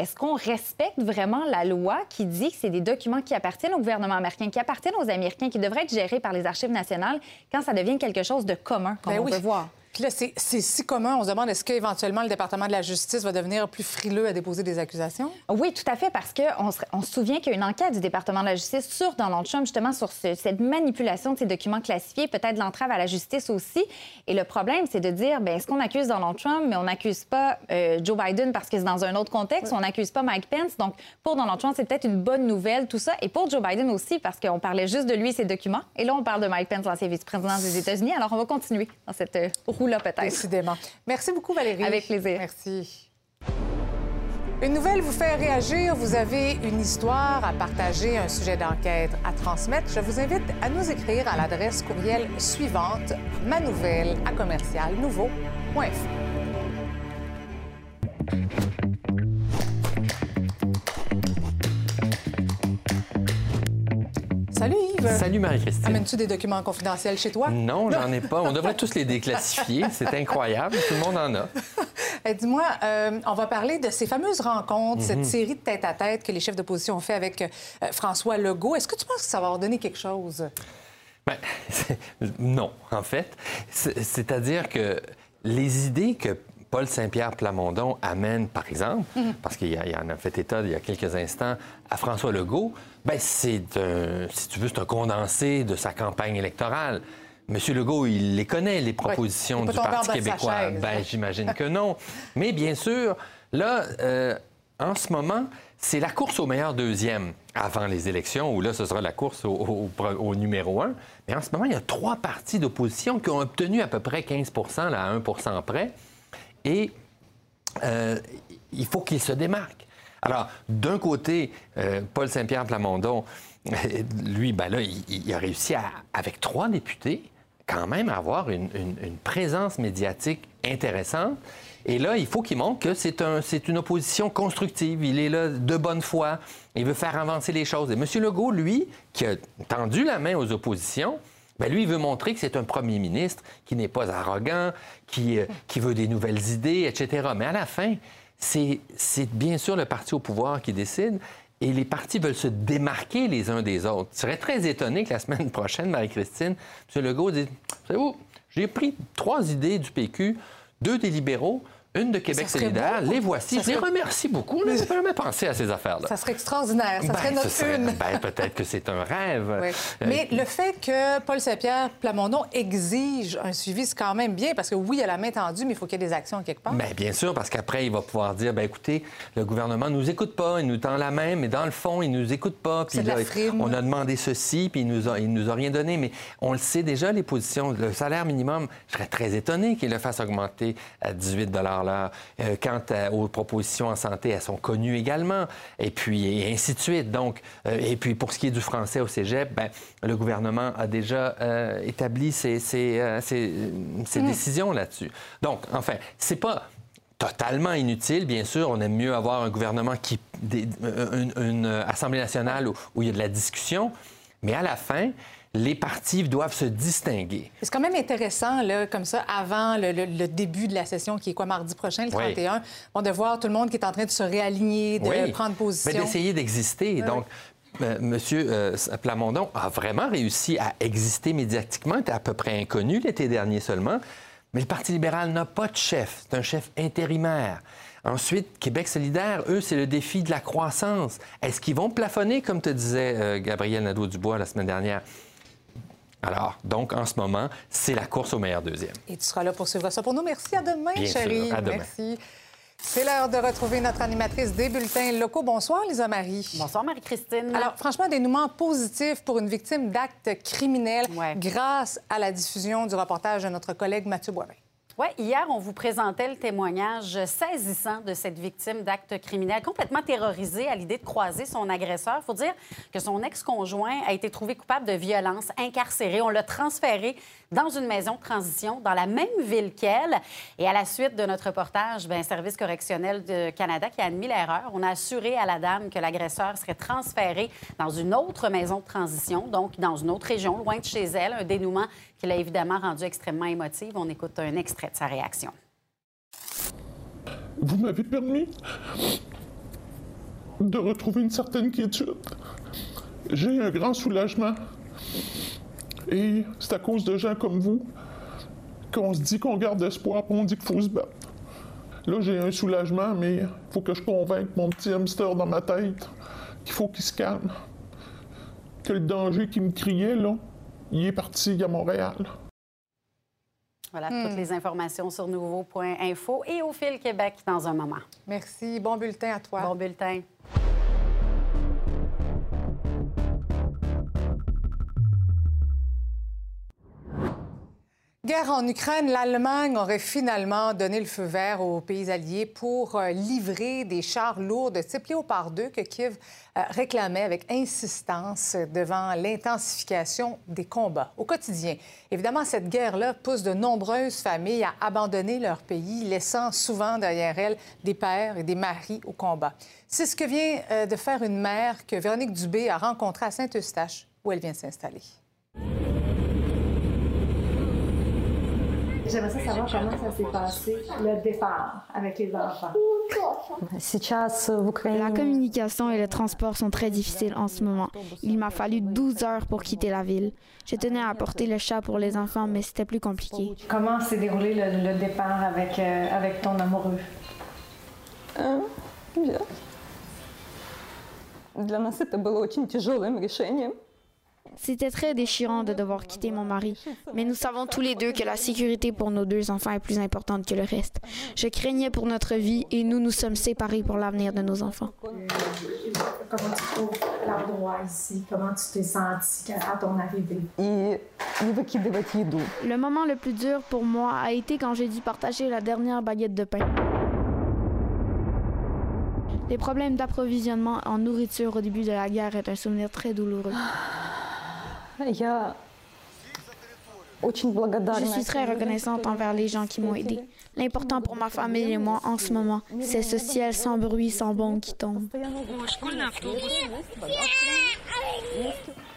est-ce qu'on respecte vraiment la loi qui dit que c'est des documents qui appartiennent au gouvernement américain, qui appartiennent aux Américains, qui devraient être gérés par les archives nationales quand ça devient quelque chose de commun, comme Ben on oui. peut voir? Puis là, c'est si commun. On se demande est-ce qu'éventuellement le département de la justice va devenir plus frileux à déposer des accusations? Oui, tout à fait, parce qu'on se, on se souvient qu'il y a une enquête du département de la justice sur Donald Trump, justement, sur ce- cette manipulation de ces documents classifiés, peut-être l'entrave à la justice aussi. Et le problème, c'est de dire, ben est-ce qu'on accuse Donald Trump, mais on n'accuse pas euh, Joe Biden parce que c'est dans un autre contexte, on n'accuse pas Mike Pence. Donc, pour Donald Trump, c'est peut-être une bonne nouvelle, tout ça. Et pour Joe Biden aussi, parce qu'on parlait juste de lui et ses documents. Et là, on parle de Mike Pence, l'ancien vice-président des États-Unis. Alors, on va continuer dans cette euh, peut-être. Décidément. Merci beaucoup, Valérie. Avec plaisir. Merci. Une nouvelle vous fait réagir. Vous avez une histoire à partager, un sujet d'enquête à transmettre. Je vous invite à nous écrire à l'adresse courriel suivante manouvelle à commercial nouveau.fr. Salut Yves. Salut Marie-Christine. Amènes-tu des documents confidentiels chez toi? Non, j'en <laughs> ai pas. On devrait tous les déclassifier. C'est incroyable. Tout le monde en a. <laughs> Eh, Dis-moi, euh, on va parler de ces fameuses rencontres, Mhm. cette série de tête-à-tête que les chefs d'opposition ont fait avec euh, François Legault. Est-ce que tu penses que ça va leur donner quelque chose? <laughs> C'est- non, en fait. C'est- C'est-à-dire que les idées que Paul Saint-Pierre Plamondon amène, par exemple, Mhm. parce qu'il en a fait état il y a quelques instants à François Legault, ben c'est un, si tu veux, c'est un condensé de sa campagne électorale. Monsieur Legault, il les connaît, les propositions du Parti québécois. chaise. Ben, j'imagine que <laughs> non. Mais bien sûr, là, euh, en ce moment, c'est la course au meilleur deuxième avant les élections, où là, ce sera la course au, au- au numéro un. Mais en ce moment, il y a trois partis d'opposition qui ont obtenu à peu près 15 là, à 1% près. Et euh, il faut qu'ils se démarquent. Alors, d'un côté, euh, Paul Saint-Pierre Plamondon, lui, ben là, il, a réussi à, avec trois députés, quand même à avoir une, présence médiatique intéressante. Et là, il faut qu'il montre que c'est une opposition constructive. Il est là de bonne foi. Il veut faire avancer les choses. Et M. Legault, lui, qui a tendu la main aux oppositions, ben lui, il veut montrer que c'est un premier ministre qui n'est pas arrogant, qui, euh, qui veut des nouvelles idées, etc. Mais à la fin, c'est bien sûr le parti au pouvoir qui décide. Et les partis veulent se démarquer les uns des autres. Je serais très étonné que la semaine <laughs> prochaine, Marie-Christine, M. Legault dise Savez-vous, j'ai pris trois idées du PQ, deux des libéraux, une de Québec solidaire. Les voici. Ça Je les remercie beaucoup. Je n'ai jamais pensé à ces affaires-là. Ça serait extraordinaire. Ça Ben, serait ce notre serait- une. ben, peut-être que c'est un rêve. Oui. Euh, Mais le fait que Paul Saint-Pierre Plamondon exige un suivi, c'est quand même bien, parce que oui, il y a la main tendue, mais il faut qu'il y ait des actions quelque part. Bien, bien sûr, parce qu'après, il va pouvoir dire, ben écoutez, le gouvernement nous écoute pas, il nous tend la main, mais dans le fond, il nous écoute pas. Puis là, on a demandé ceci, puis il nous a, il nous a rien donné. Mais on le sait déjà, les positions. Le salaire minimum, je serais très étonné qu'il le fasse augmenter à 18 Euh, quant à- aux propositions en santé, elles sont connues également. Et puis, et ainsi de suite. Donc, euh, et puis, pour ce qui est du français au cégep, ben, le gouvernement a déjà euh, établi ses, ses, ses- ses Mm. décisions là-dessus. Donc, enfin, c'est pas totalement inutile, bien sûr. On aime mieux avoir un gouvernement qui. des- une, une Assemblée nationale où, où il y a de la discussion, mais à la fin, les partis doivent se distinguer. C'est quand même intéressant, là, comme ça, avant le, le- le début de la session, qui est quoi, mardi prochain, le Oui. 31, bon, de voir tout le monde qui est en train de se réaligner, de Oui. prendre position. Mais d'essayer d'exister. Oui. Donc, euh, Monsieur euh, Plamondon a vraiment réussi à exister médiatiquement. Il était à peu près inconnu l'été dernier seulement. Mais le Parti libéral n'a pas de chef. C'est un chef intérimaire. Ensuite, Québec solidaire, eux, c'est le défi de la croissance. Est-ce qu'ils vont plafonner, comme te disait euh, Gabriel Nadeau-Dubois la semaine dernière? Alors, donc, en ce moment, c'est la course au meilleur deuxième. Et tu seras là pour suivre ça pour nous. Merci. À demain, Bien sûr. chérie. À demain. Merci. C'est l'heure de retrouver notre animatrice des bulletins locaux. Bonsoir, Lisa Marie. Bonsoir, Marie-Christine. Alors, franchement, dénouement positif pour une victime d'actes criminels grâce à la diffusion du reportage de notre collègue Mathieu Boivin. Hier, on vous présentait le témoignage saisissant de cette victime d'actes criminels, complètement terrorisée à l'idée de croiser son agresseur. Il faut dire que son ex-conjoint a été trouvé coupable de violence, incarcéré. On l'a transféré dans une maison de transition dans la même ville qu'elle. Et à la suite de notre reportage, bien, Service correctionnel de Canada qui a admis l'erreur, on a assuré à la dame que l'agresseur serait transféré dans une autre maison de transition, donc dans une autre région, loin de chez elle. Un dénouement qui l'a évidemment rendu extrêmement émotive. On écoute un extrait de sa réaction. Vous m'avez permis de retrouver une certaine quiétude. J'ai un grand soulagement. Et c'est à cause de gens comme vous qu'on se dit qu'on garde espoir, puis on dit qu'il faut se battre. Là, j'ai un soulagement, mais il faut que je convainque mon petit hamster dans ma tête qu'il faut qu'il se calme. Que le danger qui me criait, là, il est parti à Montréal. Voilà, Hmm. toutes les informations sur nouveau.info et au fil Québec dans un moment. Merci. Bon bulletin à toi. Bon bulletin. Guerre en Ukraine, l'Allemagne aurait finalement donné le feu vert aux pays alliés pour euh, livrer des chars lourds de type Léopard 2 que Kiev euh, réclamait avec insistance devant l'intensification des combats au quotidien. Évidemment, cette guerre-là pousse de nombreuses familles à abandonner leur pays, laissant souvent derrière elles des pères et des maris au combat. C'est ce que vient euh, de faire une mère que Véronique Dubé a rencontrée à Saint-Eustache, où elle vient s'installer. J'aimerais ça savoir comment ça s'est passé, le départ avec les enfants. La communication et le transport sont très difficiles en ce moment. Il m'a fallu 12 heures pour quitter la ville. Je tenais à apporter le chat pour les enfants, mais c'était plus compliqué. Comment s'est déroulé le, le départ avec, euh, avec ton amoureux? Bien. Для нас это было очень тяжелым решением. C'était très déchirant de devoir quitter mon mari, mais nous savons tous les deux que la sécurité pour nos deux enfants est plus importante que le reste. Je craignais pour notre vie et nous nous sommes séparés pour l'avenir de nos enfants. Euh, comment tu trouves l'endroit ici? Comment tu t'es senti à ton arrivée? Le moment le plus dur pour moi a été quand j'ai dû partager la dernière baguette de pain. Les problèmes d'approvisionnement en nourriture au début de la guerre est un souvenir très douloureux. Ah. Je suis très reconnaissante envers les gens qui m'ont aidé. L'important pour ma famille et moi en ce moment, c'est ce ciel sans bruit, sans bombe qui tombe.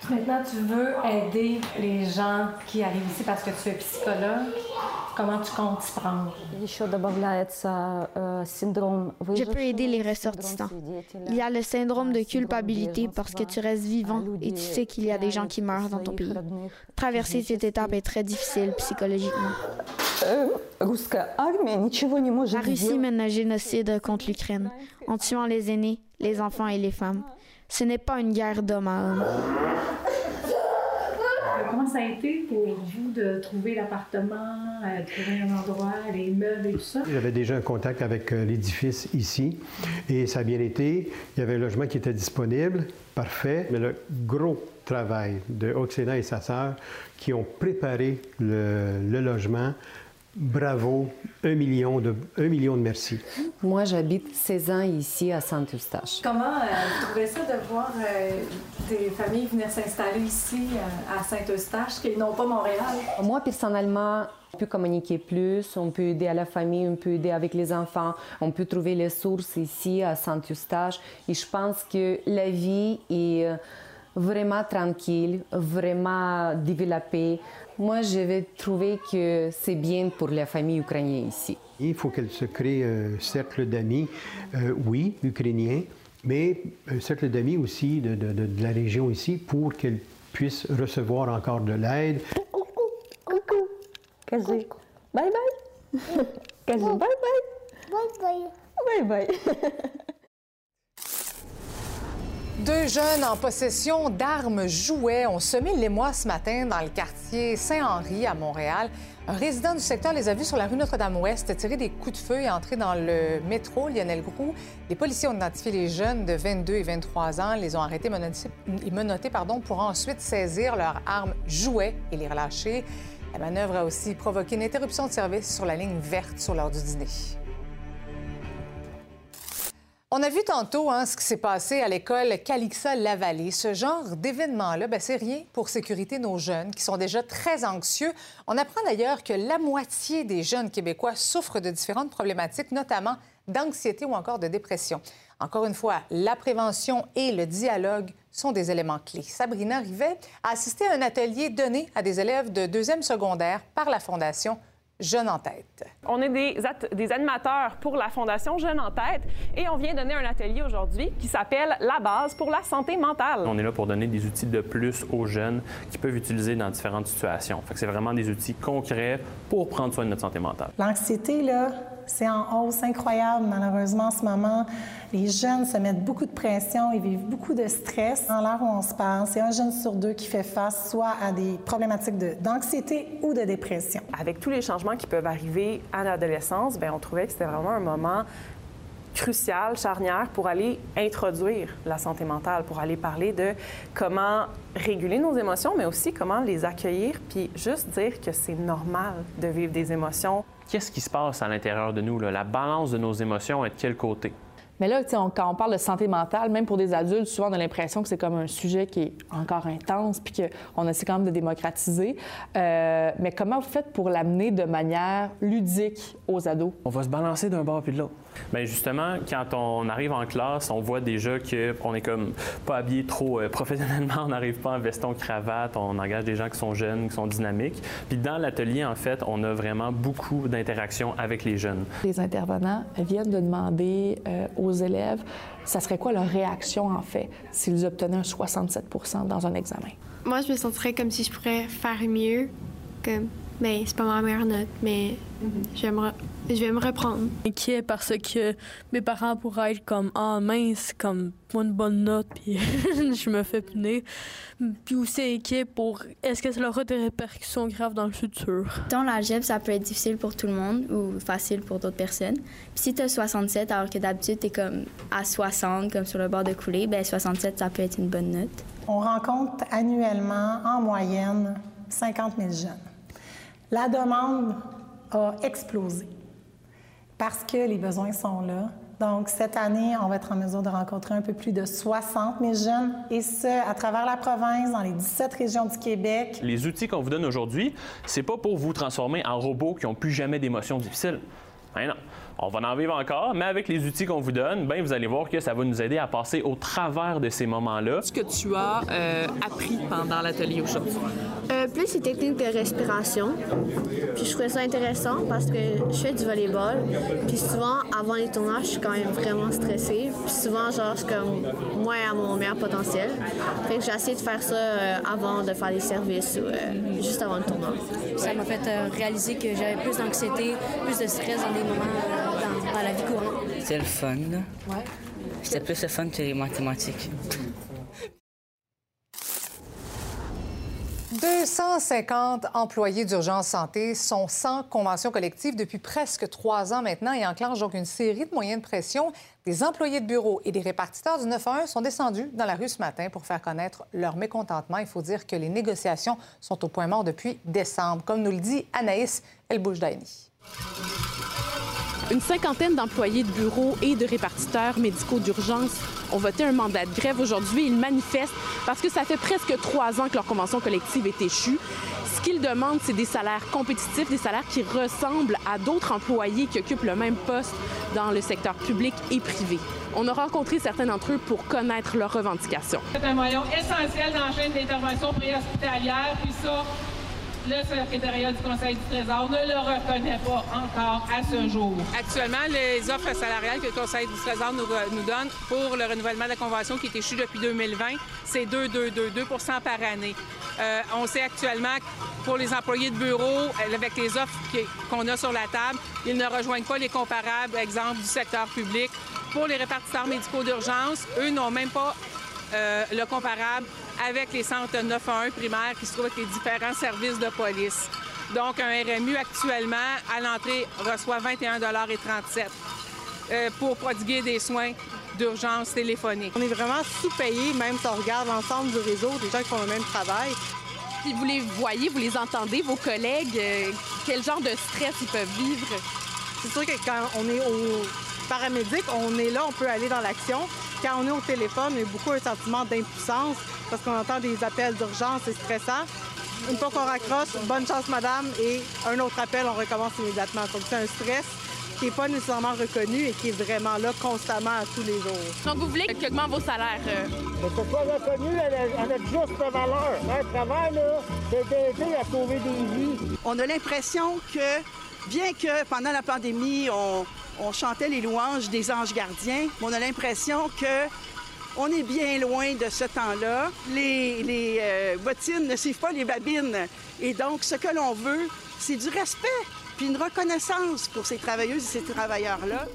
Maintenant, tu veux aider les gens qui arrivent ici parce que tu es psychologue. Comment tu comptes y prendre? Je peux aider les ressortissants. Il y a le syndrome de culpabilité parce que tu restes vivant et tu sais qu'il y a des gens qui meurent dans ton pays. Traverser cette étape est très difficile psychologiquement. La Russie mène un génocide contre l'Ukraine en tuant les aînés, les enfants et les femmes. Ce n'est pas une guerre d'homme à homme. Comment ça a été pour vous de trouver l'appartement, euh, de trouver un endroit, les meubles et tout ça? J'avais déjà un contact avec euh, l'édifice ici et ça a bien été. Il y avait un logement qui était disponible, parfait, mais le gros travail de Oxena et sa sœur qui ont préparé le, le logement. Bravo, un million de, un million de merci. Moi, j'habite 16 ans ici à Saint-Eustache. Comment euh, vous trouvez ça de voir euh, des familles venir s'installer ici euh, à Saint-Eustache qui n'ont pas Montréal? Moi, personnellement, on peut communiquer plus, on peut aider à la famille, on peut aider avec les enfants, on peut trouver les sources ici à Saint-Eustache. Et je pense que la vie est vraiment tranquille, vraiment développée. Moi, je vais trouver que c'est bien pour la famille ukrainienne ici. Il faut qu'elle se crée un cercle d'amis, euh, oui, ukrainiens, mais un cercle d'amis aussi de, de, de, la région ici pour qu'elle puisse recevoir encore de l'aide. Coucou, coucou, Kazu. Bye bye. Kazu, bye bye. Bye bye. Bye bye. <laughs> Deux jeunes en possession d'armes jouets ont semé l'émoi ce matin dans le quartier Saint-Henri à Montréal. Un résident du secteur les a vus sur la rue Notre-Dame-Ouest tirer des coups de feu et entrer dans le métro Lionel Groux. Les policiers ont identifié les jeunes de 22 et 23 ans, les ont arrêtés et menottés pour ensuite saisir leurs armes jouets et les relâcher. La manœuvre a aussi provoqué une interruption de service sur la ligne verte sur l'heure du dîner. On a vu tantôt hein, ce qui s'est passé à l'école Calixa Lavallée. Ce genre d'événement-là, ben, c'est rien pour sécuriter nos jeunes qui sont déjà très anxieux. On apprend d'ailleurs que la moitié des jeunes Québécois souffrent de différentes problématiques, notamment d'anxiété ou encore de dépression. Encore une fois, la prévention et le dialogue sont des éléments clés. Sabrina Rivet a assisté à un atelier donné à des élèves de deuxième secondaire par la Fondation Jeunes en tête. On est des, des, animateurs pour la Fondation Jeunes en tête et on vient donner un atelier aujourd'hui qui s'appelle La base pour la santé mentale. On est là pour donner des outils de plus aux jeunes qui peuvent utiliser dans différentes situations. c'est vraiment des outils concrets pour prendre soin de notre santé mentale. L'anxiété, là, c'est en hausse incroyable, malheureusement, en ce moment. Les jeunes se mettent beaucoup de pression, ils vivent beaucoup de stress. En l'heure où on se parle, c'est un jeune sur deux qui fait face soit à des problématiques d'anxiété ou de dépression. Avec tous les changements qui peuvent arriver à l'adolescence, bien, on trouvait que c'était vraiment un moment crucial, charnière, pour aller introduire la santé mentale, pour aller parler de comment réguler nos émotions, mais aussi comment les accueillir, puis juste dire que c'est normal de vivre des émotions. Qu'est-ce qui se passe à l'intérieur de nous? Là? La balance de nos émotions est de quel côté? Mais là, on, quand on parle de santé mentale, même pour des adultes, souvent on a l'impression que c'est comme un sujet qui est encore intense, puis qu'on essaie quand même de démocratiser. Euh, mais comment vous faites pour l'amener de manière ludique aux ados? On va se balancer d'un bord puis de l'autre. Bien justement, quand on arrive en classe, on voit déjà qu'on est comme pas habillé trop euh, <laughs> professionnellement, on n'arrive pas en veston cravate, on engage des gens qui sont jeunes, qui sont dynamiques. Puis dans l'atelier, en fait, on a vraiment beaucoup d'interactions avec les jeunes. Les intervenants viennent de demander euh, aux élèves, ça serait quoi leur réaction en fait s'ils obtenaient un 67% dans un examen? Moi, je me sentirais comme si je pourrais faire mieux, comme mais c'est pas ma meilleure note, mais vais me je vais me reprendre. Inquiet parce que mes parents pourraient être comme Ah mince, comme pas une bonne note, puis <laughs> je me fais punir. Puis aussi inquiet pour est-ce que ça aura des répercussions graves dans le futur? Dans l'algèbre, ça peut être difficile pour tout le monde ou facile pour d'autres personnes. Puis si tu as 67, alors que d'habitude tu es comme à 60, comme sur le bord de couler, ben 67, ça peut être une bonne note. On rencontre annuellement, en moyenne, 50 000 jeunes. La demande a explosé parce que les besoins sont là. Donc, cette année, on va être en mesure de rencontrer un peu plus de 60 000 jeunes, et ce, à travers la province, dans les 17 régions du Québec. Les outils qu'on vous donne aujourd'hui, c'est pas pour vous transformer en robots qui n'ont plus jamais d'émotions difficiles. Ben non. On va en vivre encore, mais avec les outils qu'on vous donne, ben, vous allez voir que ça va nous aider à passer au travers de ces moments-là. Ce que tu as euh, appris pendant l'atelier aujourd'hui? Euh, plus les techniques de respiration. Puis je trouvais ça intéressant parce que je fais du volleyball. Puis souvent, avant les tournages, je suis quand même vraiment stressée. Puis souvent, genre, je suis comme moins à mon meilleur potentiel. Fait que j'ai essayé de faire ça euh, avant de faire les services ou euh, juste avant le tournoi. Ça m'a fait euh, réaliser que j'avais plus d'anxiété, plus de stress dans des moments la vie courante. C'était le fun. Ouais. C'était plus le fun que les mathématiques. 250 employés d'urgence santé sont sans convention collective depuis presque trois ans maintenant et enclenchent donc une série de moyens de pression. Des employés de bureau et des répartiteurs du 911 sont descendus dans la rue ce matin pour faire connaître leur mécontentement. Il faut dire que les négociations sont au point mort depuis décembre, comme nous le dit Anaïs Elbouchdaini. Une cinquantaine d'employés de bureaux et de répartiteurs médicaux d'urgence ont voté un mandat de grève aujourd'hui. Ils manifestent parce que ça fait presque trois ans que leur convention collective est échue. Ce qu'ils demandent, c'est des salaires compétitifs, des salaires qui ressemblent à d'autres employés qui occupent le même poste dans le secteur public et privé. On a rencontré certains d'entre eux pour connaître leurs revendications. C'est un maillon essentiel préhospitalière, le secrétariat du Conseil du Trésor ne le reconnaît pas encore à ce jour. Actuellement, les offres salariales que le Conseil du Trésor nous, donne pour le renouvellement de la convention qui est échue depuis 2020, c'est 2, 2, 2, 2 par année. Euh, on sait actuellement que pour les employés de bureau, euh, avec les offres qu'on a sur la table, ils ne rejoignent pas les comparables, exemple, du secteur public. Pour les répartiteurs médicaux d'urgence, eux n'ont même pas euh, le comparable avec les centres 911 primaires qui se trouvent avec les différents services de police. Donc, un RMU actuellement, à l'entrée, reçoit 21,37 euh, pour prodiguer des soins d'urgence téléphonique. On est vraiment sous-payés, même si on regarde l'ensemble du réseau des gens qui font le même travail. Puis vous les voyez, vous les entendez, vos collègues, euh, quel genre de stress ils peuvent vivre? C'est sûr que quand on est au paramédic, on est là, on peut aller dans l'action. Quand on est au téléphone, on a beaucoup un sentiment d'impuissance parce qu'on entend des appels d'urgence, c'est stressant. Une fois qu'on raccroche, bonne chance madame, et un autre appel, on recommence immédiatement. Donc c'est un stress qui n'est pas nécessairement reconnu et qui est vraiment là constamment à tous les jours. Donc vous voulez qu'augmente vos salaires? euh, Que ce soit reconnu avec juste valeur. Un travail, là, c'est d'aider à sauver des vies. On a l'impression que, bien que pendant la pandémie, on, on chantait les louanges des anges gardiens, on a l'impression que on est bien loin de ce temps-là. Les, les, euh, bottines ne suivent pas les babines. Et donc, ce que l'on veut, c'est du respect, puis une reconnaissance pour ces travailleuses et ces travailleurs-là.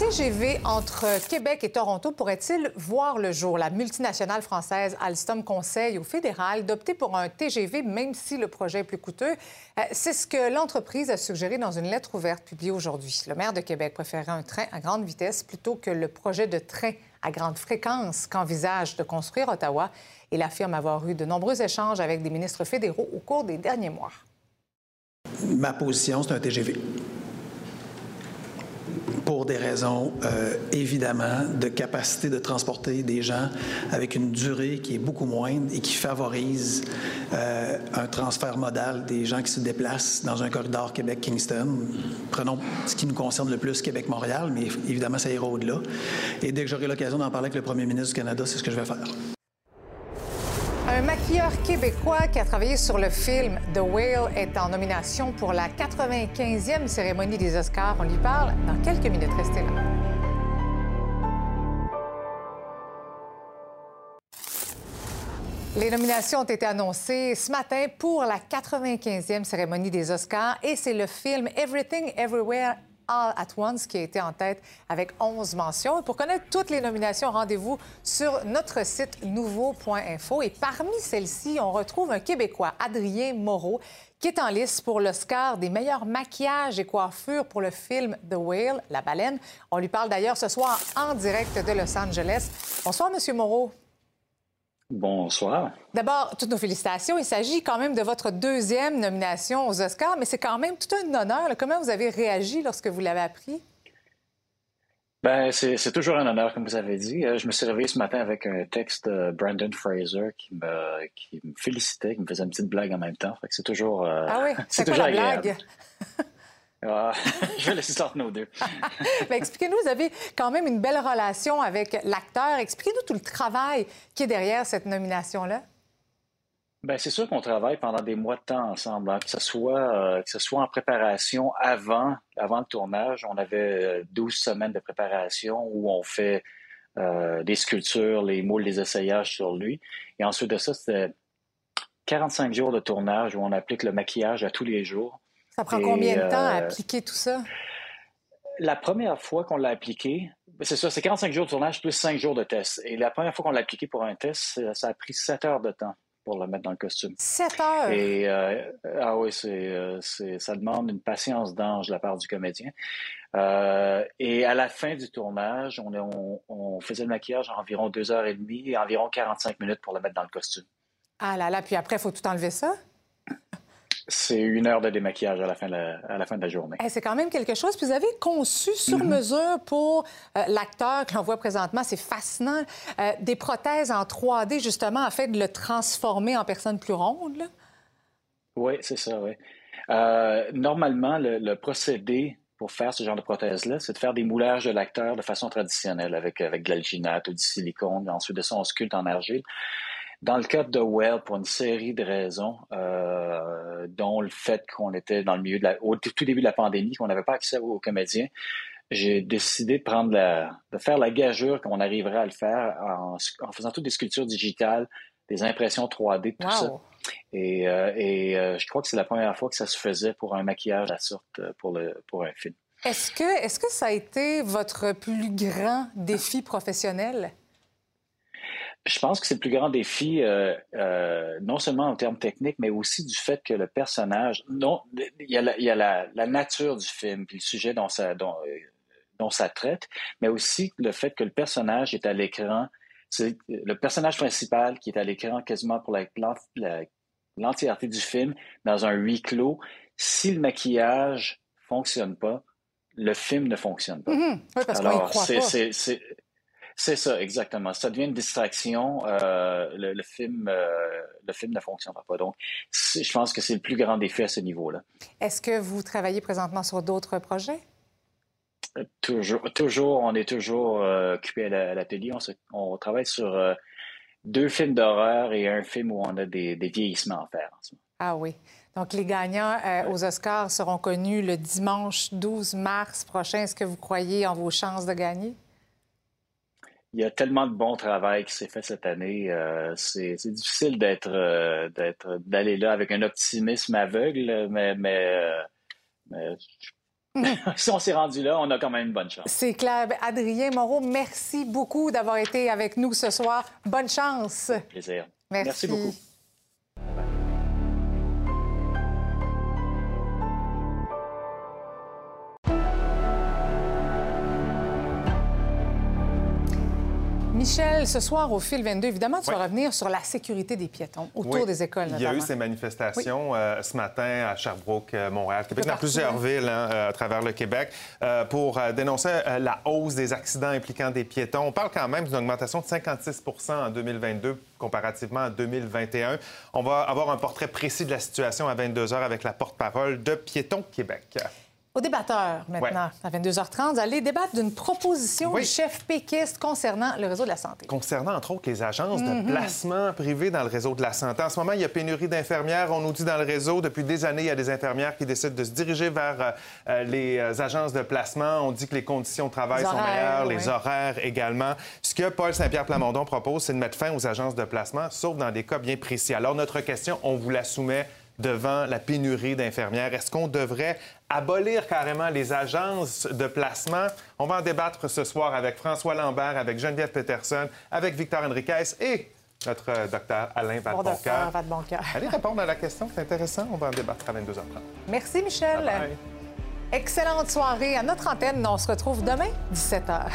TGV entre Québec et Toronto pourrait-il voir le jour? La multinationale française Alstom conseille au fédéral d'opter pour un TGV, même si le projet est plus coûteux. Euh, C'est ce que l'entreprise a suggéré dans une lettre ouverte publiée aujourd'hui. Le maire de Québec préférait un train à grande vitesse plutôt que le projet de train à grande fréquence qu'envisage de construire Ottawa. Il affirme avoir eu de nombreux échanges avec des ministres fédéraux au cours des derniers mois. Ma position, c'est un TGV. Pour des raisons, euh, évidemment, de capacité de transporter des gens avec une durée qui est beaucoup moindre et qui favorise euh, un transfert modal des gens qui se déplacent dans un corridor Québec-Kingston. Prenons ce qui nous concerne le plus, Québec-Montréal, mais évidemment, ça ira au-delà. Et dès que j'aurai l'occasion d'en parler avec le premier ministre du Canada, c'est ce que je vais faire. Un maquilleur québécois qui a travaillé sur le film The Whale est en nomination pour la 95e cérémonie des Oscars. On lui parle dans quelques minutes. Restez là. Les nominations ont été annoncées ce matin pour la 95e cérémonie des Oscars et c'est le film Everything Everywhere All at Once qui a été en tête avec 11 mentions. Et pour connaître toutes les nominations, rendez-vous sur notre site nouveau.info. Et parmi celles-ci, on retrouve un Québécois, Adrien Moreau, qui est en lice pour l'Oscar des meilleurs maquillages et coiffures pour le film The Whale, La baleine. On lui parle d'ailleurs ce soir en direct de Los Angeles. Bonsoir, Monsieur Moreau. Bonsoir. D'abord, toutes nos félicitations. Il s'agit quand même de votre deuxième nomination aux Oscars, mais c'est quand même tout un honneur. là. Comment vous avez réagi lorsque vous l'avez appris? Ben, c'est toujours un honneur, comme vous avez dit. Euh, je me suis réveillé ce matin avec un texte de Brandon Fraser qui me, qui me félicitait, qui me faisait une petite blague en même temps. C'est toujours. euh, Ah oui, <laughs> c'est c'est quoi toujours la agréable. Ah, <laughs> je vais laisser ça nos deux. <laughs> Ben, Expliquez-nous, vous avez quand même une belle relation avec l'acteur. Expliquez-nous tout le travail qui est derrière cette nomination-là. Ben, c'est sûr qu'on travaille pendant des mois de temps ensemble, hein, que ce soit euh, que ce soit en préparation avant avant le tournage. On avait euh, 12 semaines de préparation où on fait euh, des sculptures, les moules, les essayages sur lui. Et ensuite de ça, c'était 45 jours de tournage où on applique le maquillage à tous les jours. Ça prend Et, combien de temps à euh, appliquer tout ça? La première fois qu'on l'a appliqué, ben, c'est ça, c'est 45 jours de tournage plus 5 jours de test. Et la première fois qu'on l'a appliqué pour un test, ça- a pris 7 heures de temps pour le mettre dans le costume. 7 heures? Et euh, ah oui, c'est, euh, c'est- ça demande une patience d'ange de la part du comédien. Euh, et à la fin du tournage, on, est- on, on faisait le maquillage en environ deux heures et demie et environ 45 minutes pour le mettre dans le costume. Ah là là, puis après, il faut tout enlever ça? C'est une heure de démaquillage à la fin de la, à la, fin de la journée. Eh, c'est quand même quelque chose. Puis vous avez conçu sur Mhm. mesure pour euh, l'acteur que l'on voit présentement, c'est fascinant, euh, des prothèses en 3D justement afin de le transformer en personne plus ronde. là. Oui, c'est ça, oui. Euh, normalement, le, le procédé pour faire ce genre de prothèse-là, c'est de faire des moulages de l'acteur de façon traditionnelle avec, avec de l'alginate ou du silicone. Ensuite de ça, on sculpte en argile. Dans le cas de Well, pour une série de raisons, euh, dont le fait qu'on était dans le milieu de la, au tout début de la pandémie, qu'on n'avait pas accès aux comédiens, j'ai décidé de prendre la, de faire la gageure qu'on arriverait à le faire en, en faisant toutes des sculptures digitales, des impressions 3D, tout Wow. ça. Et, euh, et euh, je crois que c'est la première fois que ça se faisait pour un maquillage de la sorte pour, le, pour un film. Est-ce que, est-ce que ça a été votre plus grand défi professionnel? Je pense que c'est le plus grand défi, euh, euh, non seulement en termes techniques, mais aussi du fait que le personnage, non, il y a la, il y a la, la nature du film, puis le sujet dont ça, dont, euh, dont ça traite, mais aussi le fait que le personnage est à l'écran. C'est le personnage principal qui est à l'écran quasiment pour la- la- l'entièreté du film dans un huis clos. Si le maquillage fonctionne pas, le film ne fonctionne pas. Mhm. Oui, parce Alors, c'est, pas. C'est- ça, exactement. Ça devient une distraction. euh, le, le film, euh, le film ne fonctionnera pas. Donc, je pense que c'est le plus grand défi à ce niveau-là. Est-ce que vous travaillez présentement sur d'autres projets? Euh, Toujours, toujours, on est toujours occupé à la- à l'atelier. On, on travaille sur deux films d'horreur et un film où on a des, des vieillissements à faire. en ce moment. Ah oui. Donc, les gagnants euh, aux Oscars seront connus le dimanche 12 mars prochain. Est-ce que vous croyez en vos chances de gagner? Il y a tellement de bon travail qui s'est fait cette année. euh, c'est difficile d'être, euh, d'être, d'aller là avec un optimisme aveugle, mais, mais, euh, mais <laughs> si on s'est rendu là, on a quand même une bonne chance. C'est clair. Adrien Moreau, merci beaucoup d'avoir été avec nous ce soir. Bonne chance. Plaisir. Merci. beaucoup. Michel, ce soir au fil 22, évidemment, tu vas revenir sur la sécurité des piétons autour Oui. des écoles, Il y a eu ces manifestations euh, ce matin à Sherbrooke, euh, Montréal, Québec, dans plusieurs hein. villes hein, euh, à travers le Québec, euh, pour dénoncer la hausse des accidents impliquant des piétons. On parle quand même d'une augmentation de 56% en 2022 comparativement à 2021. On va avoir un portrait précis de la situation à 22 h avec la porte-parole de Piétons Québec. Au débatteur, maintenant, à 22h30, vous allez débattre d'une proposition Oui. du chef péquiste concernant le réseau de la santé. Concernant, entre autres, les agences Mhm. de placement privées dans le réseau de la santé. En ce moment, il y a pénurie d'infirmières. On nous dit dans le réseau, depuis des années, il y a des infirmières qui décident de se diriger vers euh, euh, les euh, agences de placement. On dit que les conditions de travail sont meilleures, oui. les horaires également. Ce que Paul Saint-Pierre Plamondon propose, c'est de mettre fin aux agences de placement, sauf dans des cas bien précis. Alors, notre question, on vous la soumet devant la pénurie d'infirmières. Est-ce qu'on devrait abolir carrément les agences de placement? On va en débattre ce soir avec François Lambert, avec Geneviève Peterson, avec Victor Henriquez et notre euh, docteur Alain Bon Vadeboncoeur. Vadeboncoeur. Allez répondre à la question, c'est intéressant. On va en débattre à 22h30. Merci, Michel. Bye bye. Excellente soirée à notre antenne. On se retrouve demain, 17h.